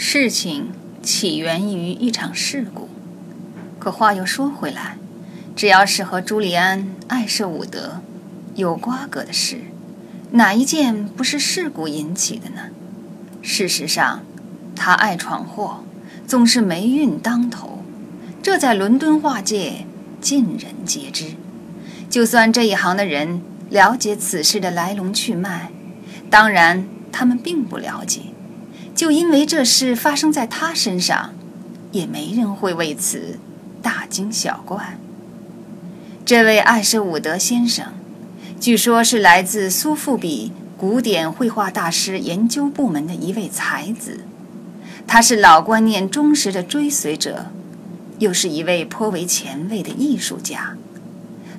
事情起源于一场事故。可话又说回来，只要是和朱利安·艾舍伍德有瓜葛的事，哪一件不是事故引起的呢？事实上，他爱闯祸，总是霉运当头，这在伦敦画界尽人皆知。就算这一行的人了解此事的来龙去脉，当然他们并不了解。就因为这事发生在他身上，也没人会为此大惊小怪。这位艾舍伍德先生，据说是来自苏富比古典绘画大师研究部门的一位才子，他是老观念忠实的追随者，又是一位颇为前卫的艺术家。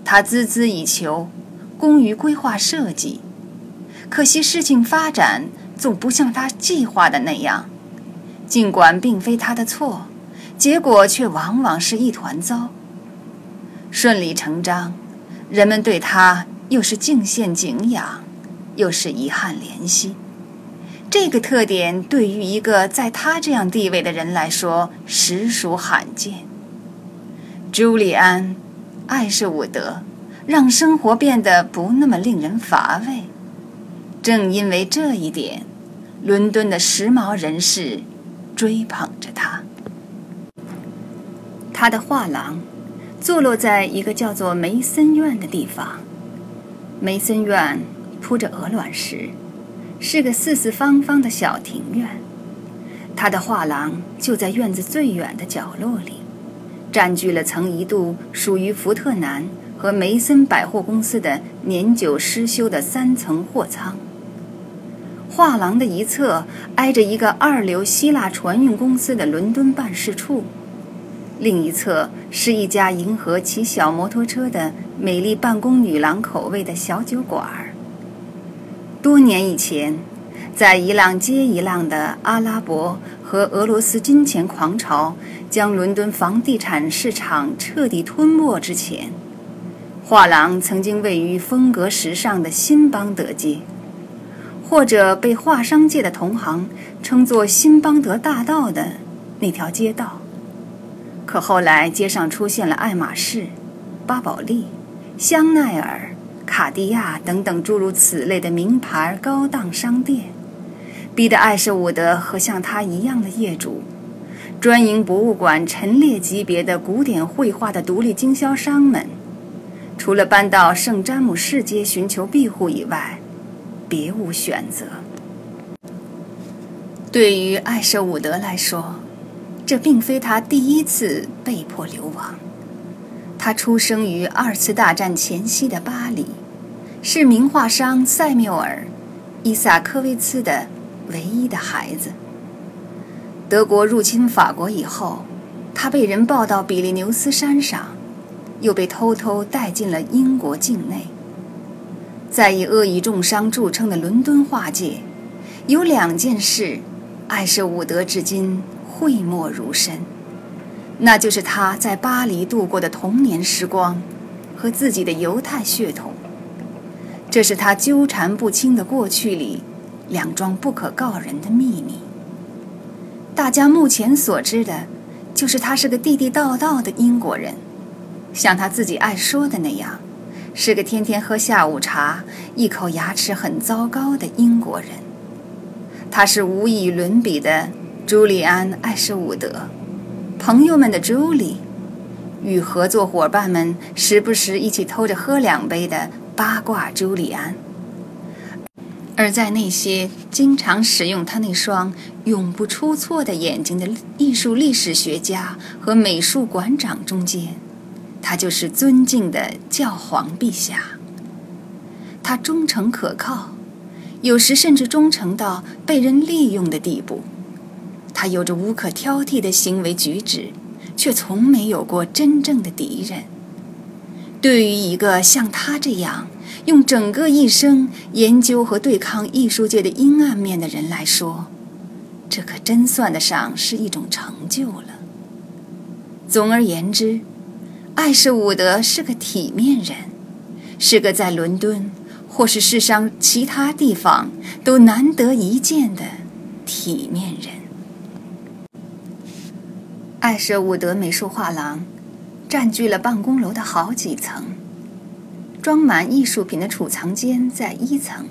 他孜孜以求，工于规划设计，可惜事情发展总不像他计划的那样。尽管并非他的错，结果却往往是一团糟。顺理成章，人们对他又是敬献敬仰，又是遗憾怜惜。这个特点对于一个在他这样地位的人来说，实属罕见。朱利安。爱是伍德，让生活变得不那么令人乏味。正因为这一点，伦敦的时髦人士追捧着他。他的画廊坐落在一个叫做梅森院的地方。梅森院铺着鹅卵石，是个四四方方的小庭院。他的画廊就在院子最远的角落里。占据了曾一度属于福特南和梅森百货公司的年久失修的三层货仓。画廊的一侧挨着一个二流希腊船运公司的伦敦办事处，另一侧是一家迎合骑小摩托车的美丽办公女郎口味的小酒馆儿。多年以前，在一浪接一浪的阿拉伯和俄罗斯金钱狂潮。将伦敦房地产市场彻底吞没之前，画廊曾经位于风格时尚的新邦德街，或者被画商界的同行称作新邦德大道的那条街道。可后来，街上出现了爱马仕、巴宝莉、香奈儿、卡地亚等等诸如此类的名牌高档商店，逼得艾舍伍德和像他一样的业主。专营博物馆陈列级别的古典绘画的独立经销商们，除了搬到圣詹姆士街寻求庇护以外，别无选择。对于艾舍伍德来说，这并非他第一次被迫流亡。他出生于二次大战前夕的巴黎，是名画商塞缪尔·伊萨科维茨的唯一的孩子。德国入侵法国以后，他被人抱到比利牛斯山上，又被偷偷带进了英国境内。在以恶意重伤著称的伦敦画界，有两件事，艾舍伍德至今讳莫如深，那就是他在巴黎度过的童年时光，和自己的犹太血统。这是他纠缠不清的过去里两桩不可告人的秘密。大家目前所知的，就是他是个地地道道的英国人，像他自己爱说的那样，是个天天喝下午茶、一口牙齿很糟糕的英国人。他是无与伦比的朱利安·艾什伍德，朋友们的朱莉，与合作伙伴们时不时一起偷着喝两杯的八卦朱利安。而在那些经常使用他那双永不出错的眼睛的艺术历史学家和美术馆长中间，他就是尊敬的教皇陛下。他忠诚可靠，有时甚至忠诚到被人利用的地步。他有着无可挑剔的行为举止，却从没有过真正的敌人。对于一个像他这样，用整个一生研究和对抗艺术界的阴暗面的人来说，这可真算得上是一种成就了。总而言之，艾舍伍德是个体面人，是个在伦敦或是世上其他地方都难得一见的体面人。艾舍伍德美术画廊占据了办公楼的好几层，装满艺术品的储藏间在一层，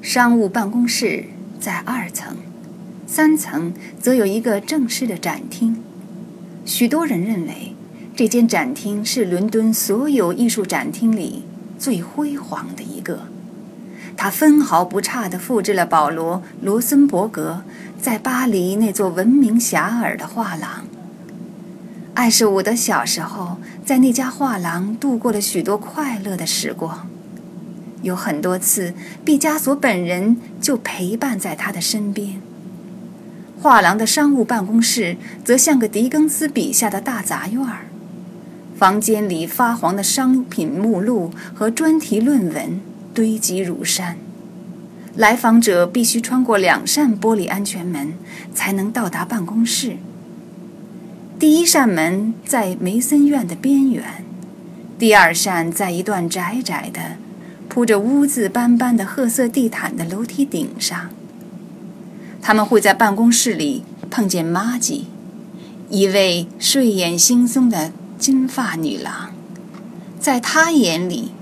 商务办公室在二层，三层则有一个正式的展厅。许多人认为，这间展厅是伦敦所有艺术展厅里最辉煌的一个。它分毫不差地复制了保罗·罗森伯格在巴黎那座闻名遐迩的画廊。艾舍伍德小时候在那家画廊度过了许多快乐的时光，有很多次毕加索本人就陪伴在他的身边。画廊的商务办公室则像个狄更斯笔下的大杂院儿，房间里发黄的商品目录和专题论文堆积如山，来访者必须穿过两扇玻璃安全门才能到达办公室。第一扇门在梅森院的边缘，第二扇在一段窄窄的、铺着污渍斑斑的褐色地毯的楼梯顶上。他们会在办公室里碰见玛吉，一位睡眼惺忪的金发女郎。在她眼里，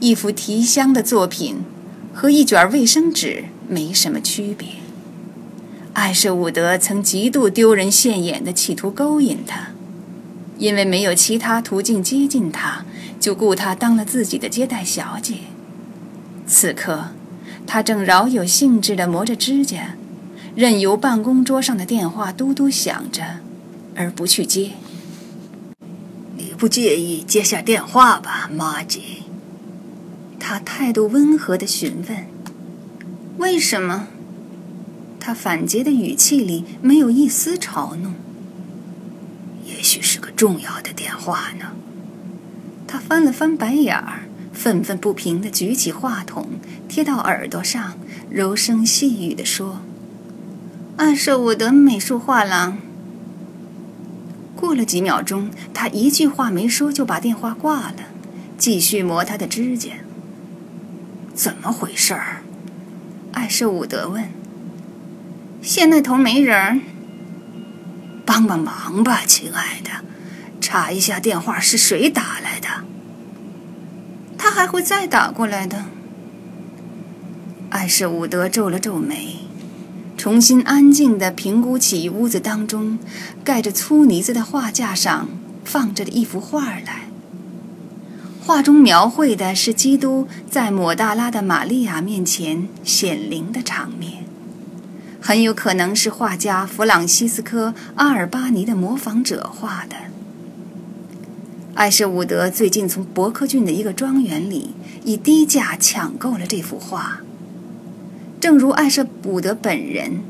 一幅提香的作品和一卷卫生纸没什么区别。艾舍伍德曾极度丢人现眼地企图勾引她，因为没有其他途径接近她，就雇她当了自己的接待小姐。此刻，她正饶有兴致地磨着指甲，任由办公桌上的电话嘟嘟响着，而不去接。你不介意接下电话吧，玛吉？他态度温和地询问：“为什么？”他反诘的语气里没有一丝嘲弄。也许是个重要的电话呢。他翻了翻白眼儿，愤愤不平地举起话筒，贴到耳朵上，柔声细语地说：“艾舍伍德美术画廊。”过了几秒钟，他一句话没说就把电话挂了，继续磨他的指甲。怎么回事儿？艾舍伍德问。线那头没人，帮帮忙吧，亲爱的，查一下电话是谁打来的。他还会再打过来的。艾舍伍德皱了皱眉，重新安静地评估起屋子当中盖着粗呢子的画架上放着的一幅画来。画中描绘的是基督在抹大拉的玛利亚面前显灵的场面。很有可能是画家弗朗西斯科·阿尔巴尼的模仿者画的。艾舍伍德最近从伯克郡的一个庄园里以低价抢购了这幅画。正如艾舍伍德本人，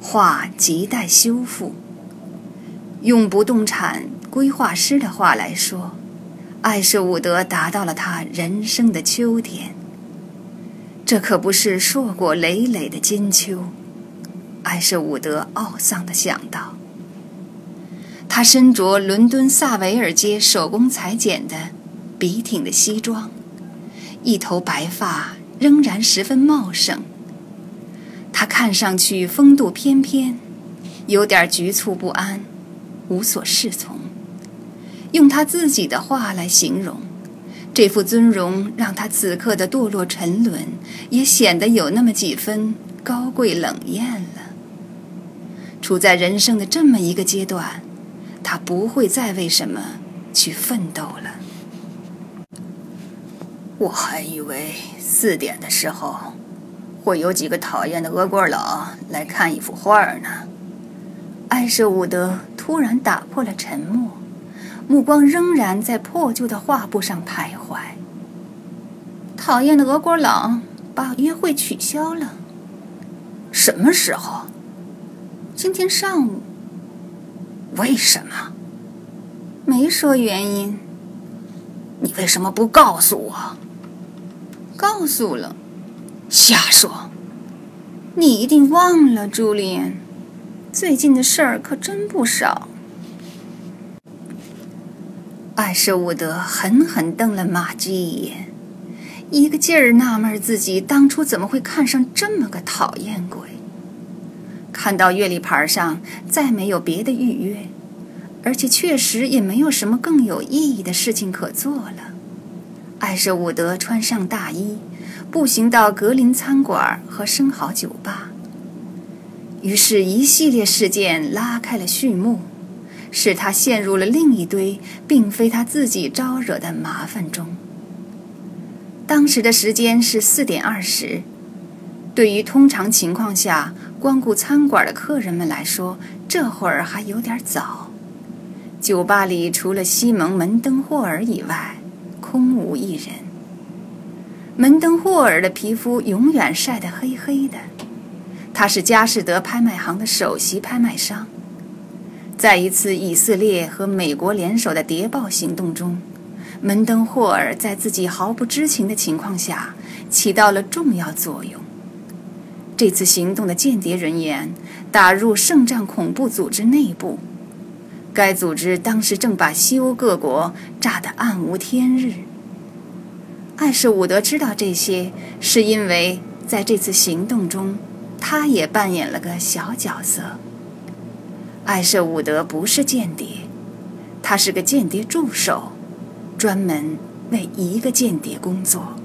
画亟待修复。用不动产规划师的话来说，艾舍伍德达到了他人生的秋天。这可不是硕果累累的金秋。艾舍伍德懊丧地想到：“他身着伦敦萨维尔街手工裁剪的笔挺的西装，一头白发仍然十分茂盛。他看上去风度翩翩，有点局促不安，无所适从。用他自己的话来形容，这副尊容让他此刻的堕落沉沦，也显得有那么几分高贵冷艳了。”处在人生的这么一个阶段，他不会再为什么去奋斗了。我还以为四点的时候，会有几个讨厌的俄国佬来看一幅画呢。艾舍伍德突然打破了沉默，目光仍然在破旧的画布上徘徊。讨厌的俄国佬把约会取消了。什么时候？今天上午，为什么？没说原因。你为什么不告诉我？告诉了。瞎说！你一定忘了，朱琳。最近的事儿可真不少。艾舍伍德狠狠瞪了玛姬一眼，一个劲儿纳闷自己当初怎么会看上这么个讨厌鬼。看到月历牌上再没有别的预约，而且确实也没有什么更有意义的事情可做了。艾舍伍德穿上大衣，步行到格林餐馆和生蚝酒吧。于是，一系列事件拉开了序幕，使他陷入了另一堆并非他自己招惹的麻烦中。当时的时间是四点二十，对于通常情况下光顾餐馆的客人们来说，这会儿还有点早。酒吧里除了西蒙·门登霍尔以外，空无一人。门登霍尔的皮肤永远晒得黑黑的。他是佳士得拍卖行的首席拍卖商，在一次以色列和美国联手的谍报行动中，门登霍尔在自己毫不知情的情况下起到了重要作用。这次行动的间谍人员打入圣战恐怖组织内部，该组织当时正把西欧各国炸得暗无天日。艾舍伍德知道这些，是因为在这次行动中。他也扮演了个小角色。艾舍伍德不是间谍，他是个间谍助手，专门为一个间谍工作。